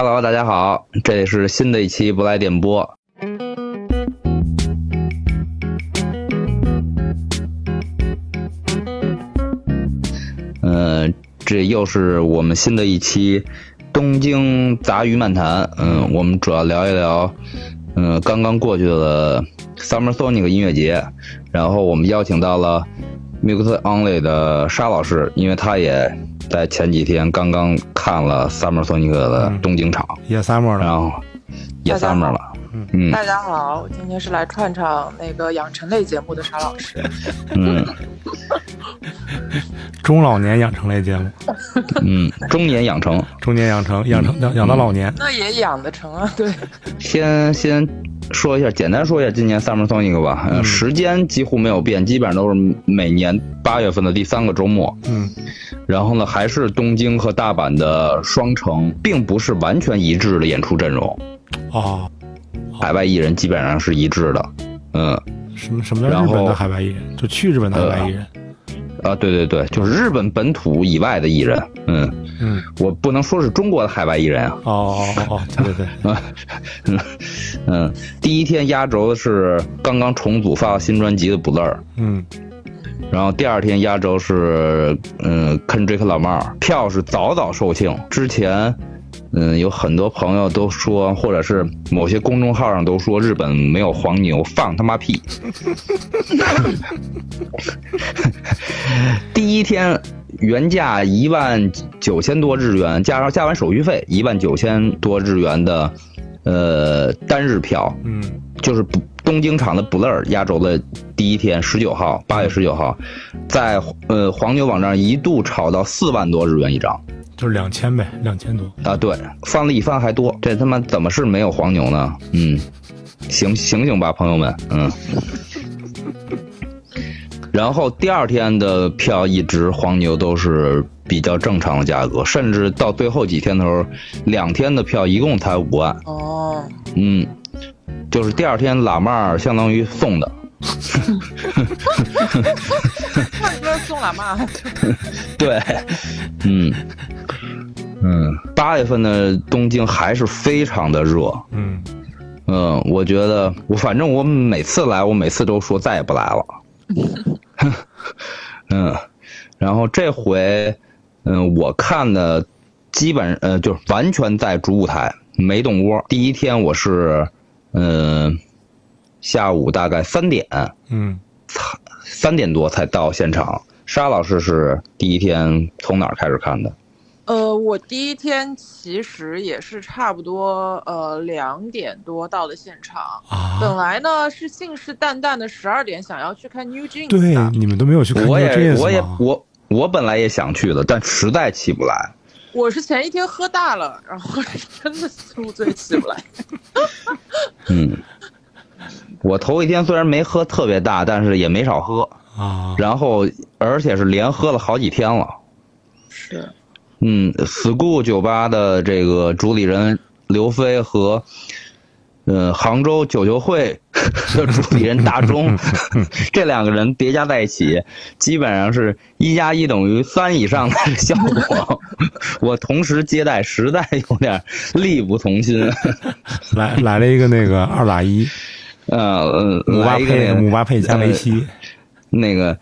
Hello，大家好，这里是新的一期不来电波。嗯、这又是我们新的一期东京杂鱼漫谈。嗯，我们主要聊一聊，嗯，刚刚过去的 Summer Sonic 音乐节，然后我们邀请到了 Mix Only 的沙老师，因为他也在前几天刚刚看了 Summer Sonic 的东京场，也 summer 然了，后也 Summer 了，嗯大家好，我今天是来串场那个养成类节目的沙老师。嗯 中老年养成类节目，嗯，中年养成。中年养成，养成养养到老年。那也养得成啊，对，先先说一下，简单说一下今年 Summer Sonic 吧。呃嗯时间几乎没有变，基本上都是每年八月份的第三个周末。嗯然后呢，还是东京和大阪的双城，并不是完全一致的演出阵容，哦，海外艺人基本上是一致的。嗯什么什么叫日本的海外艺人？就去日本的海外艺人。啊，对对对，就是日本本土以外的艺人。嗯，嗯，我不能说是中国的海外艺人啊。哦哦哦哦，对对对，嗯，第一天压轴的是刚刚重组发了新专辑的 Blur。嗯然后第二天压轴是，嗯，Kendrick Lamar，票是早早售罄。之前，嗯，有很多朋友都说，或者是某些公众号上都说日本没有黄牛，放他妈屁！第一天原价一万九千多日元，加上加完手续费一万九千多日元的，呃，单日票，嗯就是不东京场的 Blur 压轴的第一天，十九号，八月十九号，在呃黄牛网站一度炒到四万多日元一张就是两千呗，两千多。啊！对，翻了一番还多，这他妈怎么是没有黄牛呢？嗯，醒醒醒吧，朋友们，嗯。然后第二天的票一直黄牛都是比较正常的价格，甚至到最后几天的时候，两天的票一共才五万。哦，嗯，就是第二天喇嘛相当于送的，唱歌送喇嘛，对，嗯 嗯，八月份的东京还是非常的热，嗯嗯，我觉得我反正我每次来，我每次都说再也不来了，嗯，然后这回，嗯，我看的基本呃就是完全在主舞台，没动窝。第一天我是，嗯，下午大概三点，嗯，三点多才到现场。沙老师是第一天从哪儿开始看的？呃，我第一天其实也是差不多呃两点多到的现场。本啊，来呢是信誓旦旦的十二点想要去看 New Jeans 对，的你们都没有去看我 New 也 Jeans 我也吗我我本来也想去的，但实在起不来。我是前一天喝大了，然后真的宿醉起不来。嗯，我头一天虽然没喝特别大，但是也没少喝，啊，然后而且是连喝了好几天了。是，嗯，school 酒吧的这个主理人刘飞和，呃，杭州九球会的主理人大钟，这两个人叠加在一起，基本上是一加一等于三以上的效果。我同时接待，实在有点力不从心。来来了一个那个二打一，呃嗯，姆巴佩姆巴佩加梅西，那个，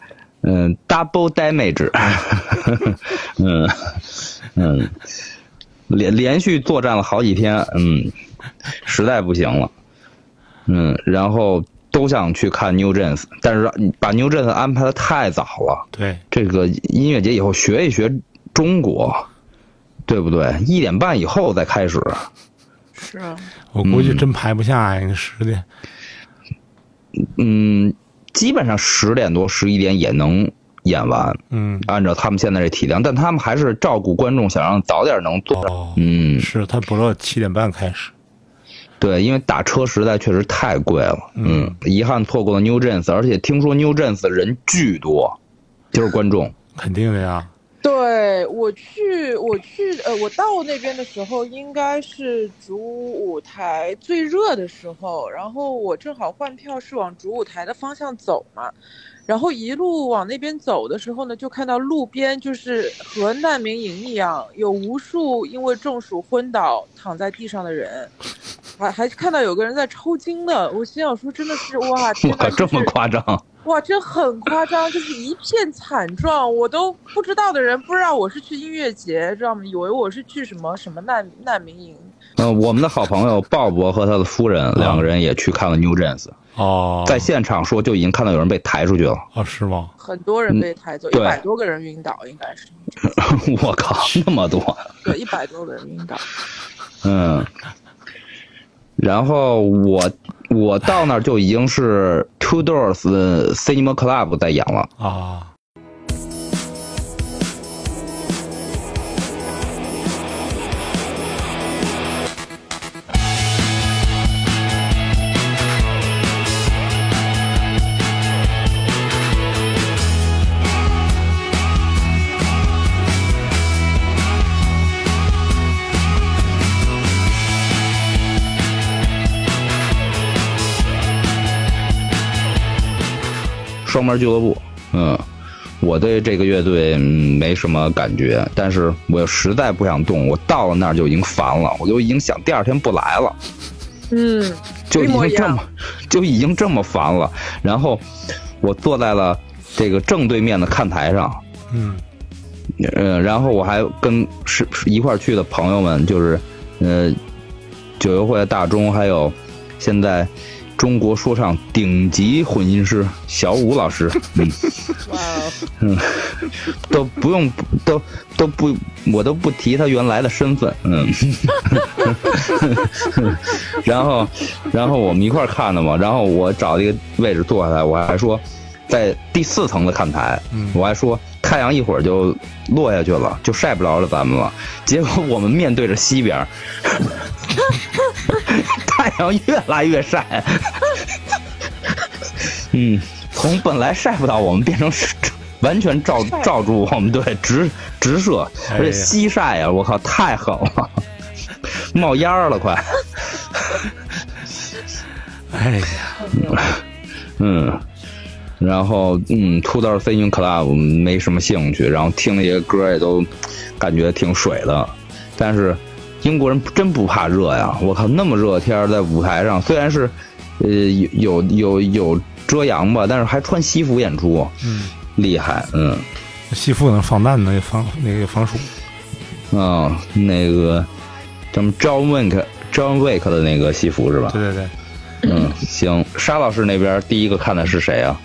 嗯、d o u b l e damage，嗯嗯，连连续作战了好几天，嗯，实在不行了，嗯，然后都想去看 New Jeans，但是把 New Jeans 安排的太早了，对，这个音乐节以后学一学中国，对不对？一点半以后再开始，是啊，我估计真排不下呀，那十点。嗯，基本上十点多、十一点也能演完。嗯，按照他们现在这体量，但他们还是照顾观众，想让早点能做。哦，嗯，是他不知道七点半开始。对，因为打车实在确实太贵了。嗯，遗憾错过了 New Jeans，而且听说 New Jeans 人巨多，就是观众。肯定的呀，对我去，我去，呃，我到那边的时候应该是主舞台最热的时候，然后我正好换票是往主舞台的方向走嘛，然后一路往那边走的时候呢，就看到路边就是和难民营一样，有无数因为中暑昏倒躺在地上的人，还还看到有个人在抽筋的。我心想说，真的是哇，天哪，哇，这么夸张？哇，这很夸张，就是一片惨状，我都不知道的人不知道我是去音乐节，知道吗？以为我是去什么什么难难民营。嗯，我们的好朋友鲍勃和他的夫人两个人也去看了 New Jeans，哦，在现场说就已经看到有人被抬出去了。哦是吗？很多人被抬走，一百多个人晕倒，应该是，我靠，那么多！对，一百多个人晕倒。嗯，然后我我到那儿就已经是 Two Doors Cinema Club 在演了。啊，门俱乐部，嗯，我对这个乐队嗯没什么感觉，但是我又实在不想动，我到了那儿就已经烦了，我就已经想第二天不来了，嗯，就已经这么就已经这么烦了。然后我坐在了这个正对面的看台上，嗯。呃，然后我还跟是是一块儿去的朋友们，就是呃，九游会的大钟，还有现在中国说唱顶级混音师小武老师，嗯。哇哦，都不用都都不我都不提他原来的身份，嗯，然后然后我们一块儿看的嘛，然后我找了一个位置坐下来，我还说在第四层的看台，嗯。我还说太阳一会儿就落下去了，就晒不着了咱们了，结果我们面对着西边儿，太阳越来越晒，嗯，从本来晒不到我们变成完全照照住我们，对，直直射，而且西晒啊，我靠，太狠了，冒烟儿了，快，哎呀，嗯，然后嗯，吐到 C 云 Club 没什么兴趣，然后听那些歌也都感觉挺水的，但是英国人真不怕热呀！我靠，那么热的天在舞台上，虽然是呃有有有有遮阳吧，但是还穿西服演出，嗯，厉害，嗯西服能防弹的防那个防暑，啊、那个咱们 John Wick John Wick 的那个西服是吧？对对对，嗯，行，沙老师那边第一个看的是谁啊？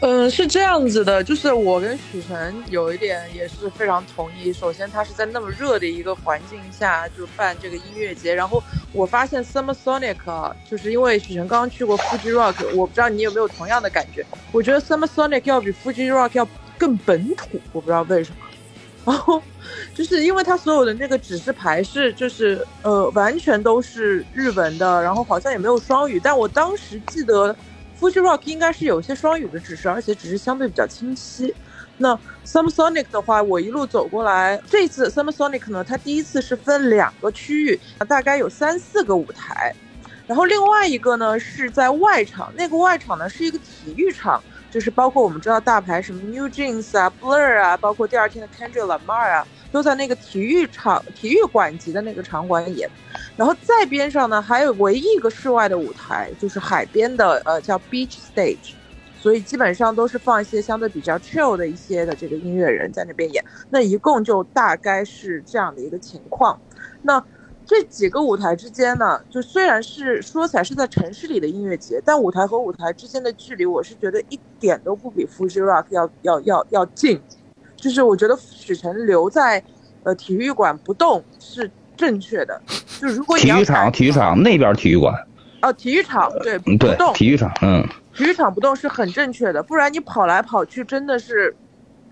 嗯，是这样子的，就是我跟许晨有一点也是非常同意。首先，他是在那么热的一个环境下就办这个音乐节，然后我发现 Summer Sonic，就是因为许晨刚刚去过 Fuji Rock，我不知道你有没有同样的感觉。我觉得 Summer Sonic 要比 Fuji Rock 要更本土，我不知道为什么。然后就是因为它所有的那个指示牌是就是呃完全都是日文的，然后好像也没有双语，但我当时记得 Fuji Rock 应该是有些双语的指示，而且只是相对比较清晰。那 s u m s o n i c 的话，我一路走过来，这次 s u m s o n i c 呢，它第一次是分两个区域，大概有三四个舞台，然后另外一个呢是在外场，那个外场呢是一个体育场，就是包括我们知道大牌什么 New Jeans 啊、Blur 啊，包括第二天的 Kendrick Lamar 啊，都在那个体育场、体育馆级的那个场馆演。然后在边上呢，还有唯一一个室外的舞台，就是海边的，呃，叫 Beach Stage。所以基本上都是放一些相对比较 chill 的一些的这个音乐人在那边演。那一共就大概是这样的一个情况。那这几个舞台之间呢，就虽然是说起来是在城市里的音乐节，但舞台和舞台之间的距离，我是觉得一点都不比 Fuji Rock 要要要要近。就是我觉得许晨留在呃体育馆不动是正确的。就如果体育场，体育场那边体育馆，哦，体育场对不动，，体育场，嗯，体育场不动是很正确的，不然你跑来跑去真的是，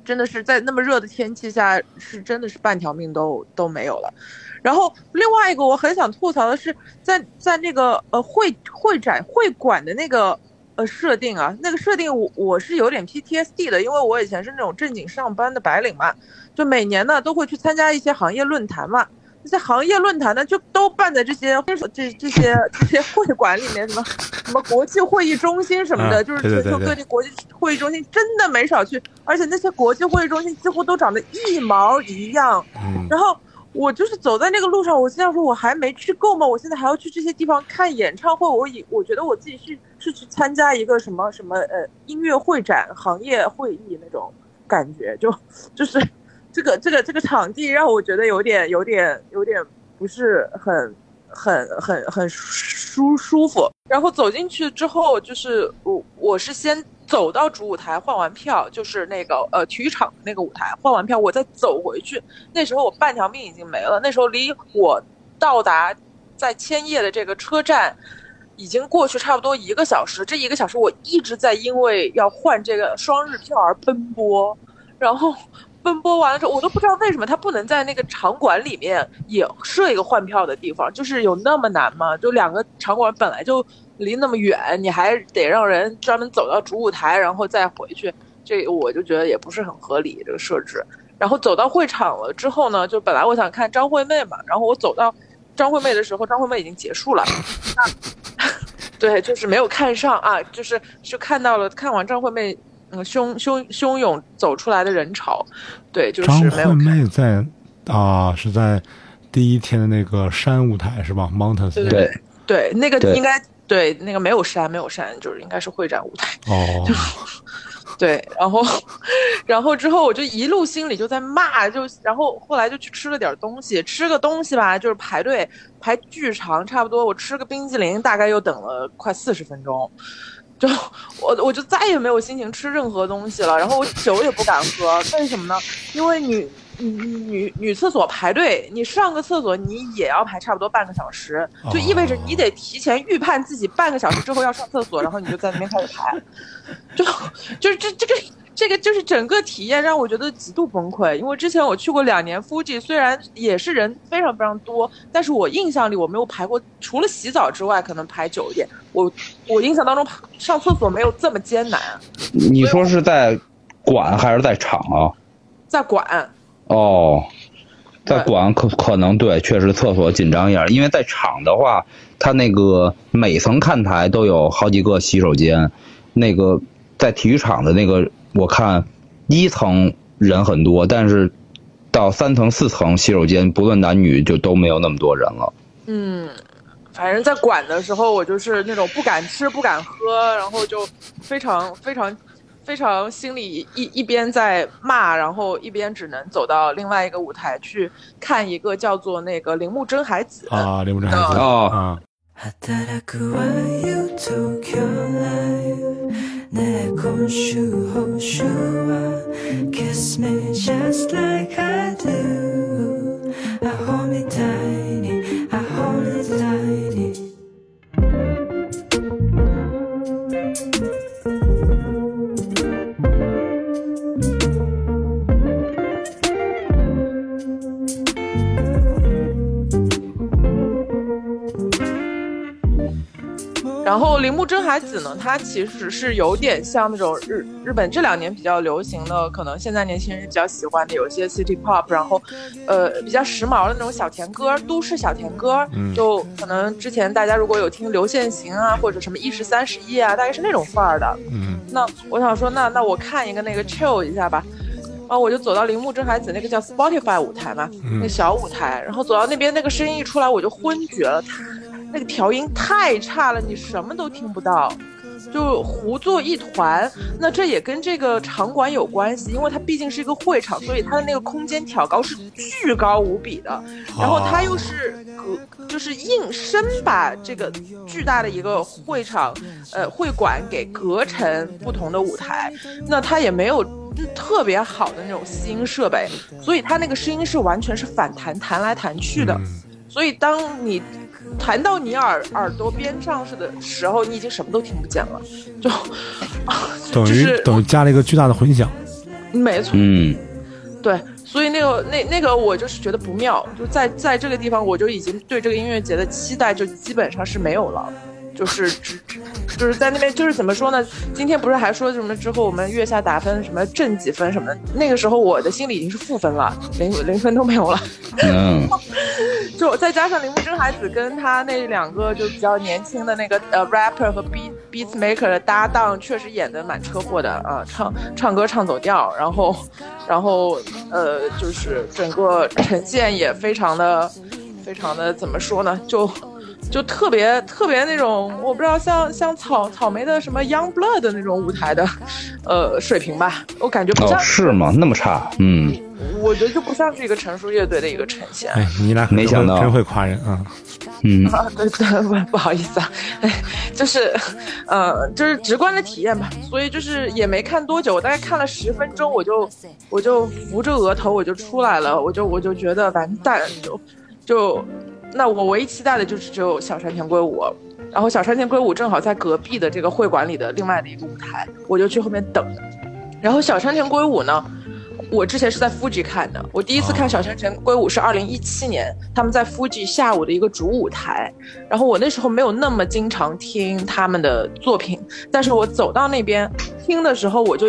真的是在那么热的天气下，是真的是半条命都都没有了。然后另外一个我很想吐槽的是，在在那个呃会会展会馆的那个呃设定啊，那个设定我我是有点 PTSD 的，因为我以前是那种正经上班的白领嘛，就每年呢都会去参加一些行业论坛嘛。那些行业论坛呢，就都办在这些这这些这些会馆里面，什么什么国际会议中心什么的，啊就是全球各地国际会议中心真的没少去，而且那些国际会议中心几乎都长得一毛一样。嗯，然后我就是走在那个路上，我现在说，我还没去够吗？我现在还要去这些地方看演唱会。我以我觉得我自己是是去参加一个什么什么呃音乐会展、行业会议那种感觉，就就是这个这个这个场地让我觉得有点有点有点不是很很很很舒舒服。然后走进去之后，就是我我是先走到主舞台换完票，就是那个呃体育场那个舞台换完票，我再走回去。那时候我半条命已经没了，那时候离我到达在千叶的这个车站。已经过去差不多一个小时，这一个小时我一直在因为要换这个双日票而奔波，然后奔波完了之后，我都不知道为什么他不能在那个场馆里面也设一个换票的地方，就是有那么难吗？就两个场馆本来就离那么远，你还得让人专门走到主舞台，然后再回去，这我就觉得也不是很合理这个设置。然后走到会场了之后呢，就本来我想看张惠妹嘛，然后我走到张惠妹的时候，张惠妹已经结束了。对，就是没有看上啊，就是就看到了，看完张惠妹，嗯，汹汹汹涌走出来的人潮，对，就是张没有惠。妹在啊是在第一天的那个山舞台是吧？Mountains 对对，对，那个应该对那个没有山，没有山，就是应该是会展舞台。哦，对，然后，然后之后我就一路心里就在骂，就然后后来就去吃了点东西，吃个东西吧，就是排队排巨长，差不多我吃个冰激凌大概又等了快四十分钟，就我我就再也没有心情吃任何东西了，然后我酒也不敢喝，为什么呢？因为女女女女厕所排队，你上个厕所你也要排差不多半个小时，就意味着你得提前预判自己半个小时之后要上厕所，然后你就在那边开始排，就就是这这个。这个就是整个体验让我觉得极度崩溃，因为之前我去过两年 Fuji，虽然也是人非常非常多，但是我印象里我没有排过，除了洗澡之外，可能排久一点。我我印象当中上厕所没有这么艰难，你说是在馆还是在场啊？在馆，哦，在馆可可能对，确实厕所紧张一点，因为在场的话，它那个每层看台都有好几个洗手间，那个在体育场的那个，我看一层人很多，但是到三层、四层洗手间，不论男女就都没有那么多人了。嗯，反正在馆的时候，我就是那种不敢吃、不敢喝，然后就非常非常非常心里一一边在骂，然后一边只能走到另外一个舞台去看一个叫做那个铃木真海子。啊，铃木真孩子。哦啊，然后铃木真海子呢，她其实是有点像那种日日本这两年比较流行的，可能现在年轻人比较喜欢的，有一些 city pop，然后，呃，比较时髦的那种小甜歌，都市小甜歌，嗯就可能之前大家如果有听流线型啊，或者什么一时三十一啊，大概是那种范儿的。嗯那我想说，那那我看一个那个 chill 一下吧。然后我就走到铃木真海子那个叫 Spotify 舞台嘛，嗯那小舞台，然后走到那边，那个声音一出来我就昏厥了，它那个调音太差了，你什么都听不到，就糊作一团。那这也跟这个场馆有关系，因为它毕竟是一个会场，所以它的那个空间挑高是巨高无比的，然后它又是隔，就是硬生把这个巨大的一个会场，呃，会馆给隔成不同的舞台，那它也没有。嗯特别好的那种吸音设备，所以它那个声音是完全是反弹，弹来弹去的。嗯所以当你弹到你耳耳朵边上似的时候，你已经什么都听不见了，就 等于就是等于加了一个巨大的混响，没错，嗯，对，所以那个那那个我就是觉得不妙，就在在这个地方我就已经对这个音乐节的期待就基本上是没有了。就是只就是在那边就是怎么说呢？今天不是还说什么之后我们月下打分什么正几分什么的？那个时候我的心里已经是负分了，零零分都没有了。嗯，就再加上铃木真海子跟他那两个就比较年轻的那个呃 rapper 和 beat beats maker 的搭档，确实演的蛮车祸的啊，唱唱歌唱走调，然后然后呃就是整个呈现也非常的非常的怎么说呢？就就特别特别那种，我不知道像像草草莓的什么 Young Blood 的那种舞台的呃水平吧，我感觉不哦像，是吗？那么差？嗯，我觉得就不像是一个成熟乐队的一个呈现。哎，你俩没想到真会夸人啊！嗯，啊，对对，不不好意思啊，哎，就是，呃，就是直观的体验吧，所以就是也没看多久，我大概看了十分钟，我就我就扶着额头我就出来了，我就我就觉得完蛋，就就，那我唯一期待的就是只有小山田圭吾，然后小山田圭吾正好在隔壁的这个会馆里的另外的一个舞台，我就去后面等，然后小山田圭吾呢。我之前是在 Fuji 看的，我第一次看小山田圭吾是二零一七年，他们在 Fuji 下午的一个主舞台，然后我那时候没有那么经常听他们的作品，但是我走到那边听的时候，我就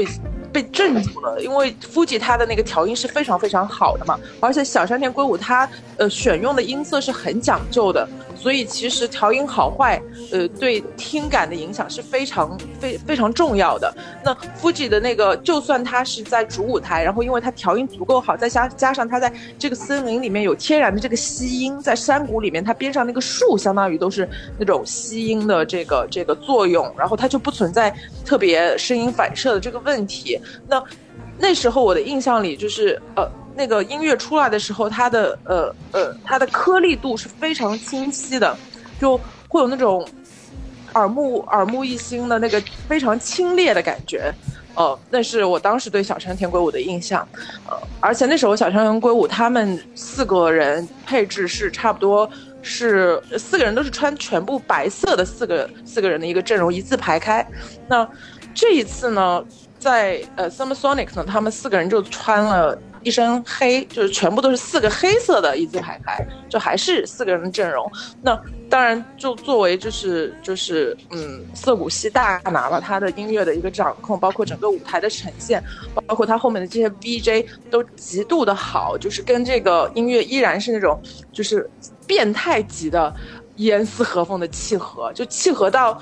被镇住了，因为 Fuji 它的那个调音是非常非常好的嘛，而且小山田圭吾他呃选用的音色是很讲究的，所以其实调音好坏，呃对听感的影响是非常非非常重要的。那 Fuji 的那个，就算它是在主舞台，然后因为它调音足够好，再加加上它在这个森林里面有天然的这个吸音，在山谷里面，它边上那个树相当于都是那种吸音的这个这个作用，然后它就不存在特别声音反射的这个问题。那那时候我的印象里就是呃。那个音乐出来的时候，它的呃呃，它的颗粒度是非常清晰的，就会有那种耳目耳目一新的那个非常清冽的感觉，呃，那是我当时对小山田圭吾的印象，呃，而且那时候小山田圭吾他们四个人配置是差不多是四个人都是穿全部白色的四个四个人的一个阵容一字排开，那这一次呢，在呃 Summer Sonic 呢，他们四个人就穿了。一身黑，就是全部都是四个黑色的一字排开，就还是四个人的阵容。那当然，就作为就是就是嗯，涩谷系大拿了他的音乐的一个掌控，包括整个舞台的呈现，包括他后面的这些 VJ 都极度的好，就是跟这个音乐依然是那种就是变态级的严丝合缝的契合，就契合到。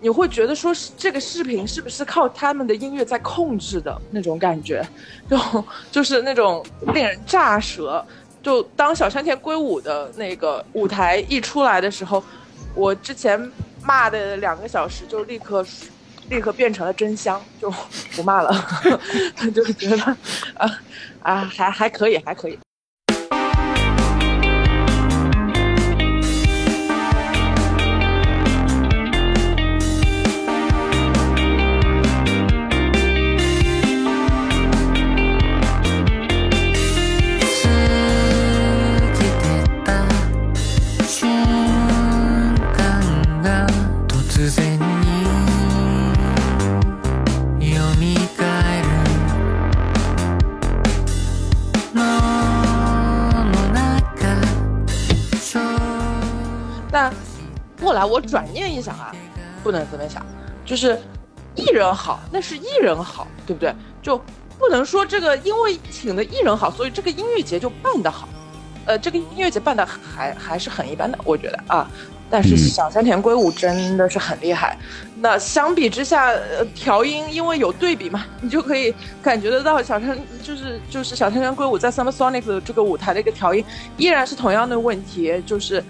你会觉得说是这个视频是不是靠他们的音乐在控制的那种感觉，就就是那种令人炸舌。就当小山田圭吾的那个舞台一出来的时候，我之前骂的两个小时就立刻 立刻变成了真香，就不骂了，就觉得啊啊还还可以还可以。来我转念一想啊，不能这么想，就是艺人好，那是艺人好，对不对？就不能说这个因为请的艺人好，所以这个音乐节就办得好。呃，这个音乐节办的还还是很一般的，我觉得啊。但是小山田圭吾真的是很厉害。那相比之下，呃，调音因为有对比嘛，你就可以感觉得到小山就是就是小山田圭吾在 Summer Sonic 的这个舞台的一个调音依然是同样的问题，就是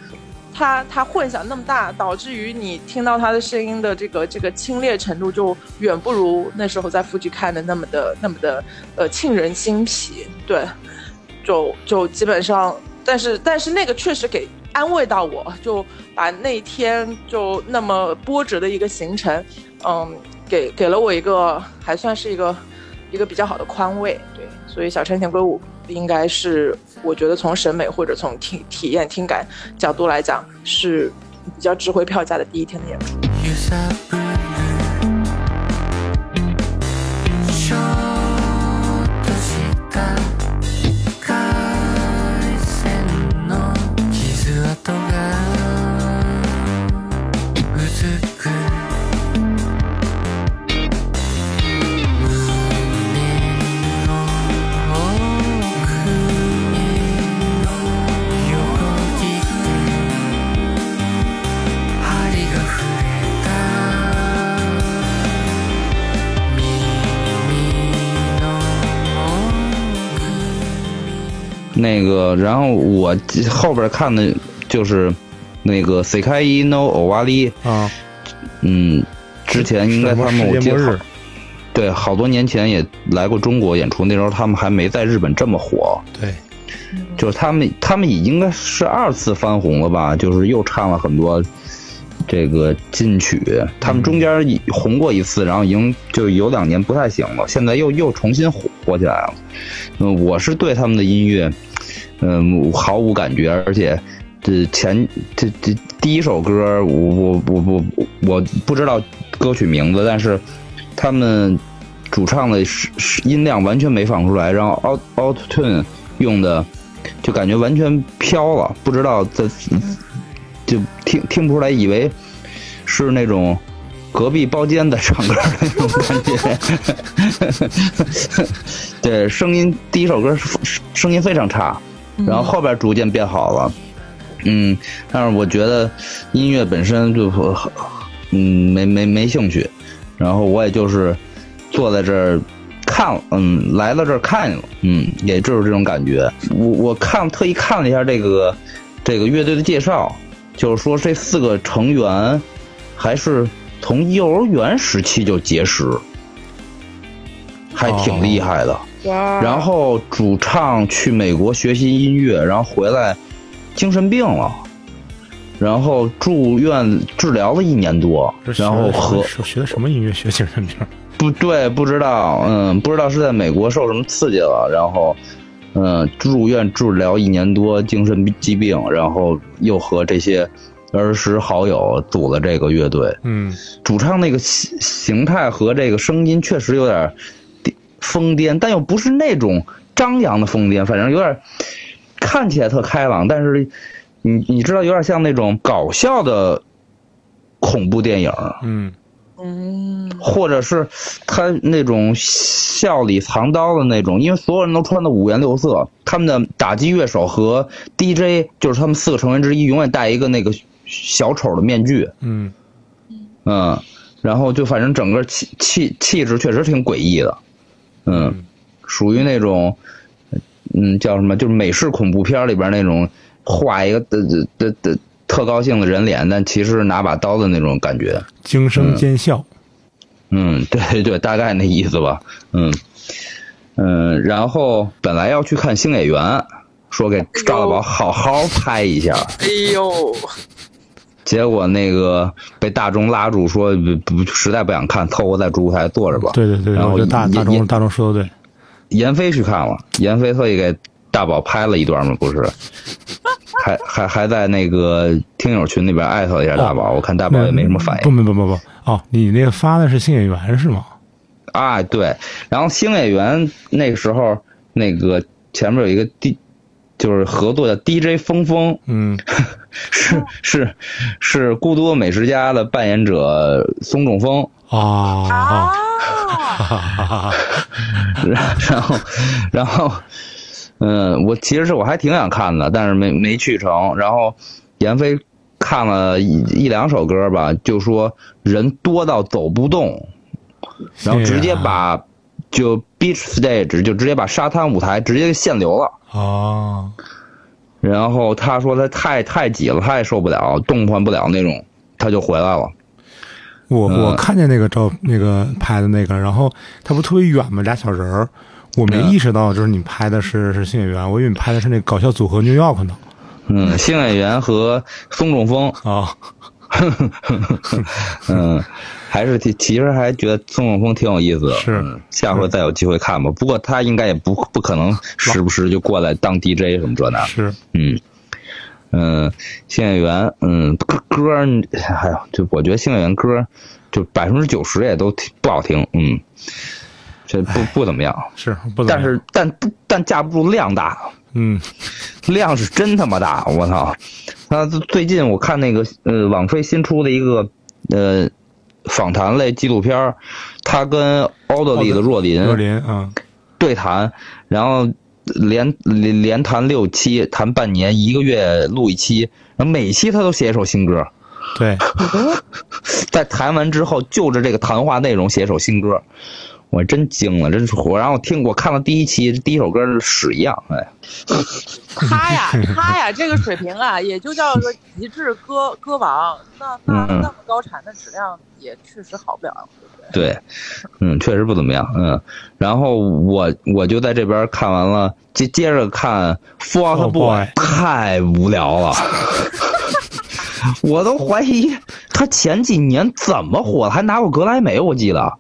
他他混响那么大，导致于你听到他的声音的这个这个清冽程度就远不如那时候在附近看的那么的那么的呃沁人心脾。对，就就基本上，但是但是那个确实给。安慰到我，就把那天就那么波折的一个行程，嗯，给给了我一个还算是一个一个比较好的宽慰，对，所以小山田圭吾应该是我觉得从审美或者从体体验听感角度来讲是比较值回票价的第一天的演出。那个，然后我后边看的就是那个 C 开一 No 欧瓦利，啊，嗯，之前应该他们我世界末日？记得对好多年前也来过中国演出，那时候他们还没在日本这么火，对，就是他们他们已经应该是二次翻红了吧，就是又唱了很多这个金曲，他们中间红过一次，然后已经就有两年不太行了，现在又又重新火火起来了。嗯，我是对他们的音乐，嗯，毫无感觉，而且这前这这第一首歌，我我我我我不知道歌曲名字，但是他们主唱的音量完全没放出来，然后 auto auto tune 用的就感觉完全飘了，不知道在就听听不出来，以为是那种隔壁包间的唱歌的那种感觉。对，声音第一首歌声音非常差，然后后边逐渐变好了。嗯，但是我觉得音乐本身就嗯没没没兴趣，然后我也就是坐在这儿看，嗯，来到这儿看了，嗯，也就是这种感觉。我我看特意看了一下这个这个乐队的介绍，就是说这四个成员还是从幼儿园时期就结识，还挺厉害的。哇，然后主唱去美国学习音乐，然后回来精神病了，然后住院治疗了一年多然后和学学的什么音乐学精神病？不对，不知道，嗯，不知道是在美国受什么刺激了，然后，嗯，住院治疗一年多精神疾病，然后又和这些儿时好友组了这个乐队。嗯，主唱那个形形态和这个声音确实有点癫疯癫，但又不是那种张扬的疯癫，反正有点看起来特开朗，但是你你知道，有点像那种搞笑的恐怖电影。嗯，嗯，或者是他那种笑里藏刀的那种，因为所有人都穿的五颜六色，他们的打击乐手和 DJ 就是他们四个成员之一，永远戴一个那个小丑的面具，嗯，嗯，然后就反正整个气气气质确实挺诡异的，嗯，属于那种，嗯，叫什么，就是美式恐怖片里边那种画一个的的的的特高兴的人脸，但其实拿把刀的那种感觉。惊声尖笑，嗯，对对，大概那意思吧。嗯。嗯，然后本来要去看星野源，说给赵大宝好好拍一下，哎呦，结果那个被大钟拉住，说不不实在不想看，凑合在主舞台坐着吧。对对对，然后大大严众大众说的对，闫飞去看了，闫飞特意给大宝拍了一段嘛，不是？还还还在那个听友群里边艾特了一下大宝，我看大宝也没什么反应。不不不不不，哦，你那个发的是新演员是吗？啊，对，然后星野源那个时候那个前面有一个 D，就是合作的 DJ 峰峰，嗯，是是是孤独的美食家的扮演者松中峰，啊。然后然后嗯，我其实是我还挺想看的，但是没没去成。然后闫飞看了一一两首歌吧，就说人多到走不动，然后直接把就 beach stage 就直接把沙滩舞台直接限流了。啊，然后他说他太太挤了，他也受不了，动换不了那种，他就回来了。我嗯我看见那个照那个拍的那个，然后他不特别远吗？俩小人儿，我没嗯意识到就是你拍的是是新演员，我以为你拍的是那搞笑组合 New York 呢。嗯，新演员和宋仲峰，啊，嗯，还是挺其实还觉得松中丰挺有意思的。是嗯下回再有机会看吧。不过他应该也不不可能时不时就过来当 DJ 什么这那的。是，嗯嗯，星演员，嗯，歌歌儿，哎呦，就我觉得星演员歌儿就百分之九十也都挺不好听，嗯，这不不怎么样。是不怎么但是但但架不住量大，嗯量是真他妈大，我操！那最近我看那个呃，网飞新出的一个呃访谈类纪录片儿，他跟奥德利的若林若林啊，对谈，然后连连连谈六期，谈半年，一个月录一期，然后每期他都写一首新歌，对，在谈完之后就着这个谈话内容写一首新歌。我真惊了，真是火。然后我听我看了第一期，第一首歌是屎一样，哎，他呀，他呀，这个水平啊，也就叫做极致歌歌王。那 那嗯那么高产的质量也确实好不了，对不对？对，嗯，确实不怎么样，嗯。然后我我就在这边看完了，接接着看《Out Fall Boy Boy》，太无聊了。我都怀疑他前几年怎么火的，还拿过格莱美，我记得。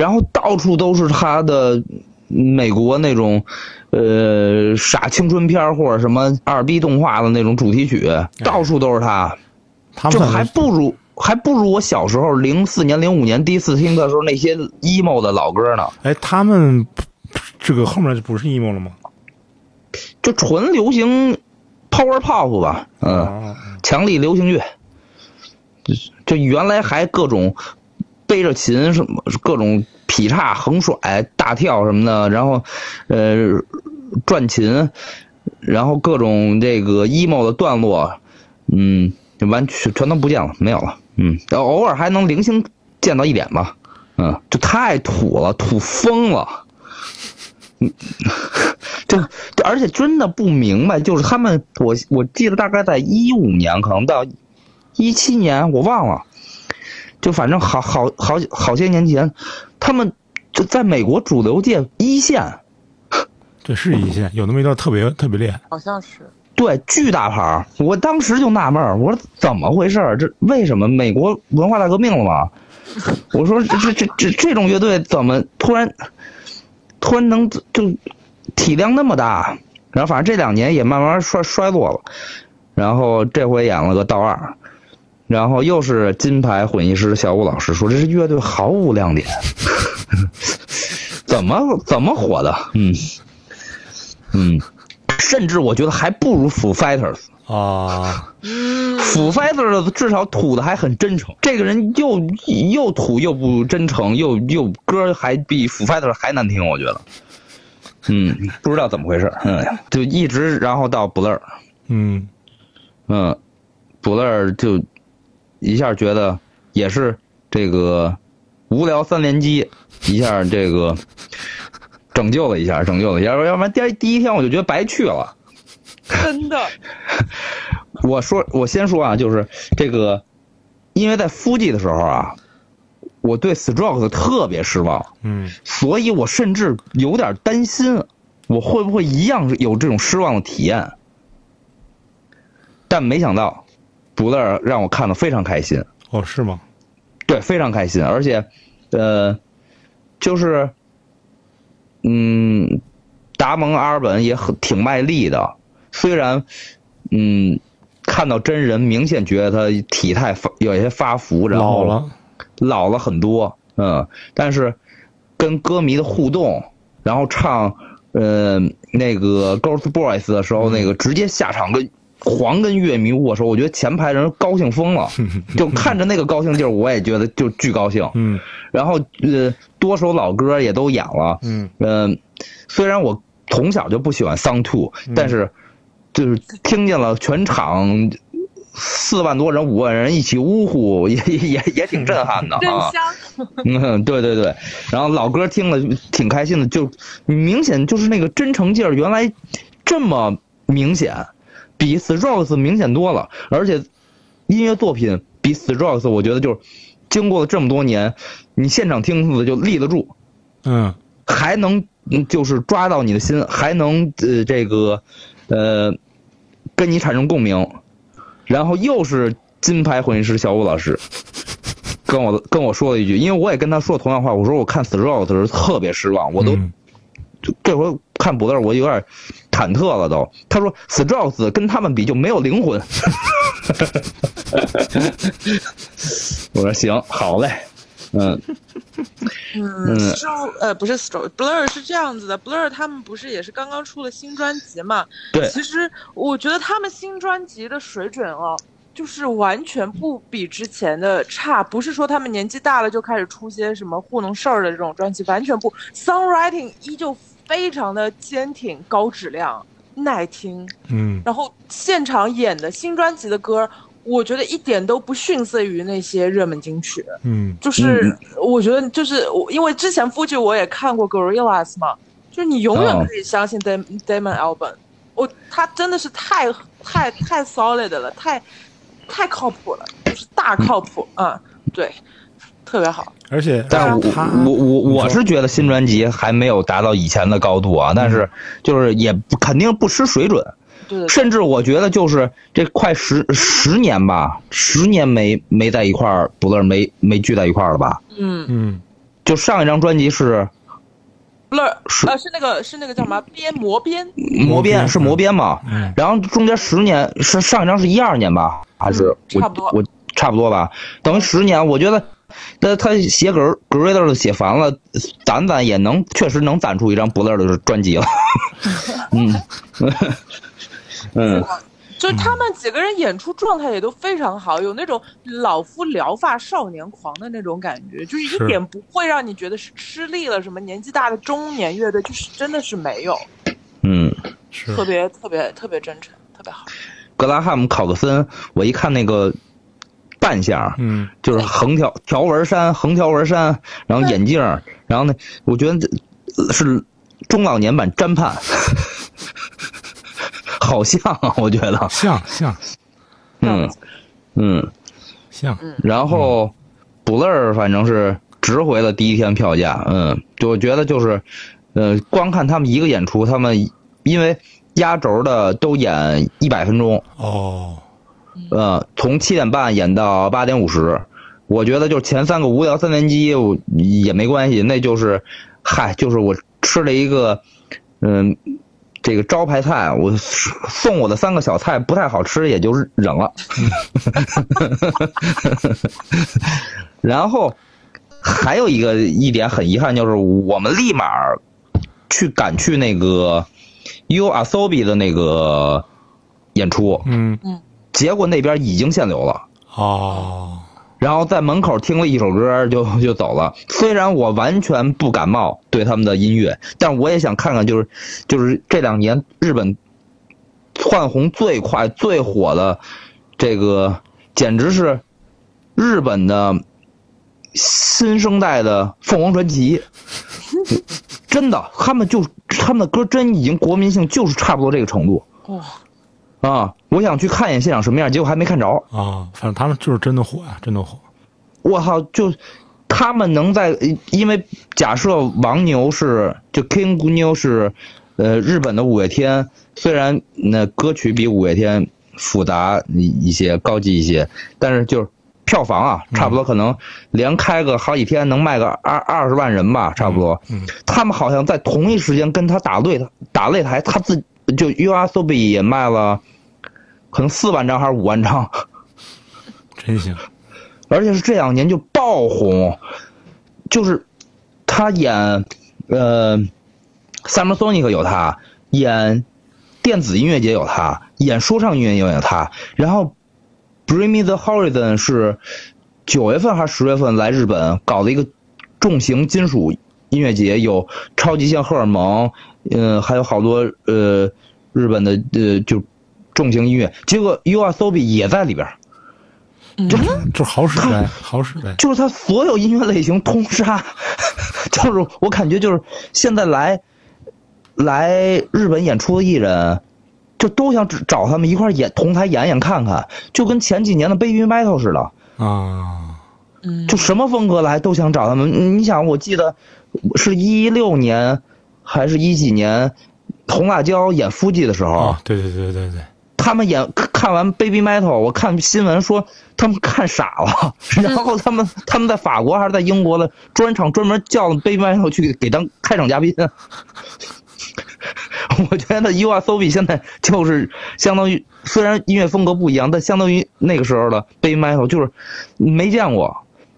然后到处都是他的美国那种，呃，傻青春片或者什么二逼动画的那种主题曲，到处都是他。就还他们算是不如还不如我小时候零四年、零五年第一次听的时候那些 emo 的老歌呢，哎，他们这个后面就不是 emo 了吗？就纯流行 power pop 吧，嗯，哦，强力流行乐，就就原来还各种背着琴什么各种劈叉、横甩、大跳什么的，然后呃转琴，然后各种这个 emo 的段落，嗯，完全全都不见了，没有了，嗯，然后偶尔还能零星见到一点吧，嗯，就太土了，土疯了。嗯，这而且真的不明白，就是他们，我我记得大概在一五年，可能到一七年，我忘了，就反正好好好好些年前，他们就在美国主流界一线，这是一线，有那么一段特别特别厉害。好像是。对，巨大牌儿，我当时就纳闷儿，我说怎么回事儿？这为什么美国文化大革命了吗？我说这这这这这种乐队怎么突然突然能就体量那么大？然后反正这两年也慢慢衰衰落了，然后这回演了个道二，然后又是金牌混音师小武老师说这支乐队毫无亮点，怎么怎么火的？嗯嗯。甚至我觉得还不如 Foo Fighters。啊，嗯，Foo Fighters 至少吐的还很真诚，这个人又又土又不真诚，又又歌还比 Foo Fighters 还难听，我觉得。嗯，不知道怎么回事，嗯，就一直然后到 Blur，嗯，嗯，Blur 就一下觉得也是这个无聊三连击，一下这个拯救了一下，拯救了一下，要不然第第一天我就觉得白去了。真的，我说，我先说啊，就是这个，因为在夫季的时候啊，我对 Strokes 特别失望，嗯，所以我甚至有点担心，我会不会一样有这种失望的体验。但没想到，布勒尔让我看的非常开心，哦，是吗？对，非常开心，而且，呃，就是，嗯，达蒙阿尔本也很挺卖力的，虽然，嗯，看到真人明显觉得他体态发有些发福，然后老了，老了很多，嗯，但是跟歌迷的互动，然后唱呃那个 Ghost Boys 的时候，那个直接下场跟狂跟乐迷握手，我觉得前排人高兴疯了，就看着那个高兴劲儿，我也觉得就巨高兴。嗯。然后呃，多首老歌也都演了，嗯。嗯、虽然我从小就不喜欢 Song Two，、但是就是听见了全场四万多人、五万人一起呜呼，也也也也挺震撼的 啊。嗯，对对对，然后老歌听了挺开心的，就明显就是那个真诚劲儿，原来这么明显，比 Strokes 明显多了，而且音乐作品比 Strokes 我觉得就是经过了这么多年，你现场听的就立得住，嗯。还能嗯就是抓到你的心，还能呃这个呃跟你产生共鸣，然后又是金牌混音师小武老师跟我跟我说了一句，因为我也跟他说同样话，我说我看 Strokes 的时候特别失望，我都、嗯。这回看补字我有点忐忑了都。他说 Strokes 跟他们比就没有灵魂。我说行，好嘞，嗯嗯，Stro 呃不是 Stro，Blur 是这样子的，Blur 他们不是也是刚刚出了新专辑嘛？对其实我觉得他们新专辑的水准哦，就是完全不比之前的差，不是说他们年纪大了就开始出些什么糊弄事儿的这种专辑，完全不，songwriting 依旧非常的坚挺、高质量、耐听。嗯然后现场演的新专辑的歌，我觉得一点都不逊色于那些热门金曲。嗯就是我觉得就是我，因为之前 Fuji 我也看过 Gorillaz 嘛，就是你永远哦可以相信 Dam Damon Albarn，我他真的是太太太 solid 了，太太靠谱了，就是大靠谱啊、嗯，对，特别好。而且但我我我我是觉得新专辑还没有达到以前的高度啊，但是就是也不肯定不失水准，对对对，甚至我觉得就是这快十十年吧，十年没没在一块儿，不乐没没聚在一块儿了吧？嗯嗯就上一张专辑是 Blur 是呃是那个是那个叫什么边磨边，磨边，是磨边嘛？嗯然后中间十年是上一张是一二年吧，还是我差不多我差不多吧？等于十年，我觉得。那他写格格瑞德写烦了，攒攒也能确实能攒出一张不乐的专辑了。嗯。嗯，就是他们几个人演出状态也都非常好，有那种老夫聊发少年狂的那种感觉，就是是一点不会让你觉得是吃力了，什么年纪大的中年乐队，就是真的是没有，嗯，是。特别特别特别真诚，特别好。格拉汉姆考克森，我一看那个扮相，嗯。就是横条条纹衫、横条纹衫，然后眼镜，然后呢，我觉得是中老年版詹盼，好像啊，我觉得，像像。嗯嗯，像。然后补乐儿反正是值回了第一天票价，嗯，就我觉得就是，呃，光看他们一个演出，他们因为压轴的都演一百分钟，哦呃，从七点半演到八点五十，我觉得就是前三个无聊三连击我也没关系，那就是，嗨，就是我吃了一个，嗯，这个招牌菜，我送我的三个小菜不太好吃，也就是忍了。然后还有一个一点很遗憾，就是我们立马去赶去那个 U Asobi 的那个演出，嗯嗯结果那边已经限流了。哦然后在门口听了一首歌就就走了。虽然我完全不感冒对他们的音乐，但我也想看看，就是就是这两年日本窜红最快、最火的这个，简直是日本的新生代的凤凰传奇。真的，他们就他们的歌真已经国民性就是差不多这个程度哇、啊！我想去看一眼现场什么样，结果还没看着。啊，反正他们就是真的火呀，真的火。我操，就他们能在，因为假设王牛是就 King 牛是，呃，日本的五月天，虽然那歌曲比五月天复杂一一些、高级一些，但是就是票房啊，差不多可能连开个好几天能卖个二二十万人吧，差不多。嗯他们好像在同一时间跟他打擂打擂台，他自就 U R S O B 也卖了，可能四万张还是五万张。真行。而且是这两年就爆红，就是他演呃，Summer Sonic 有他，演电子音乐节有他，演说唱音乐节有他，然后 Bring Me the Horizon 是九月份还是十月份来日本搞了一个重型金属音乐节，有超级像荷尔蒙，呃，还有好多呃日本的呃就重型音乐，结果 U R Sobi 也在里边儿。就是好使呗，好使呗。就是他所有音乐类型通杀，就是我感觉就是现在来来日本演出的艺人，就都想找他们一块演同台演演看看，就跟前几年的 Baby Metal 似的，啊，嗯，就什么风格来都想找他们。你想，我记得是一六年还是一几年，红辣椒演夫妻的时候，哦，对对对对对，他们演看完 Baby Metal，我看新闻说他们看傻了，然后他们他们在法国还是在英国的专场专门叫了 Baby Metal 去给当开场嘉宾。我觉得 U R S O B 现在就是相当于，虽然音乐风格不一样，但相当于那个时候的 Baby Metal 就是没见过，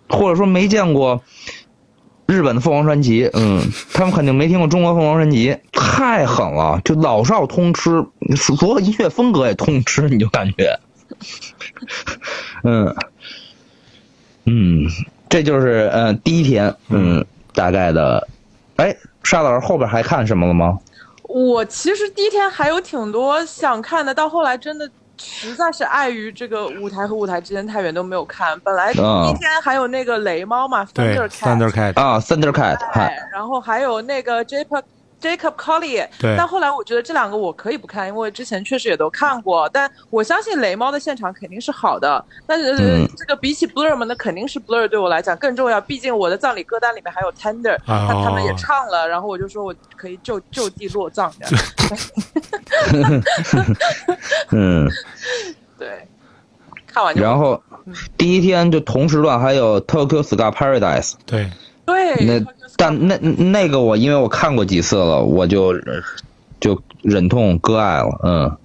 或者说没见过日本的凤凰传奇，嗯，他们肯定没听过中国凤凰传奇，太狠了，就老少通吃，所有音乐风格也通吃，你就感觉，嗯嗯，这就是呃第一天，嗯，大概的，哎，沙老师后边还看什么了吗？我其实第一天还有挺多想看的，到后来真的实在是碍于这个舞台和舞台之间太远都没有看。本来第啊。一天还有那个雷猫嘛对，Thundercat，，Thundercat，啊，Thundercat，哎嗨，，然后还有那个 Jacob Jacob Collier，对。但后来我觉得这两个我可以不看，因为之前确实也都看过。但我相信雷猫的现场肯定是好的，但是、嗯。这个比起 Blur 嘛，那肯定是 Blur 对我来讲更重要。毕竟我的葬礼歌单里面还有 Tender，、哦。他他们也唱了，然后我就说我可以就就地落葬的。嗯，对，看完就然后第一天就同时段还有 Tokyo Sky Paradise，对，对，那但那那个我因为我看过几次了，我就就忍痛割爱了，嗯。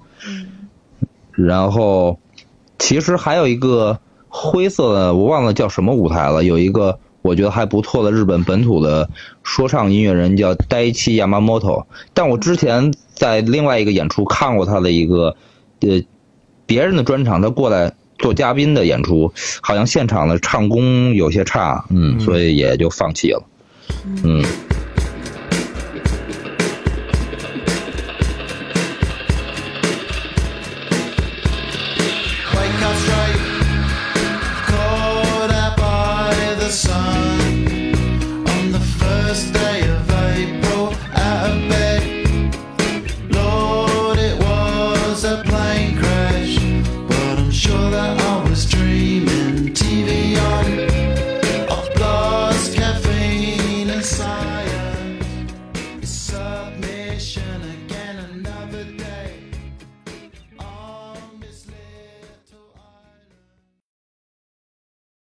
然后其实还有一个灰色的，我忘了叫什么舞台了，有一个我觉得还不错的日本本土的说唱音乐人叫呆七亚麻摩托，但我之前在另外一个演出看过他的一个呃别人的专场，他过来做嘉宾的演出，好像现场的唱功有些差，嗯，所以也就放弃了，嗯。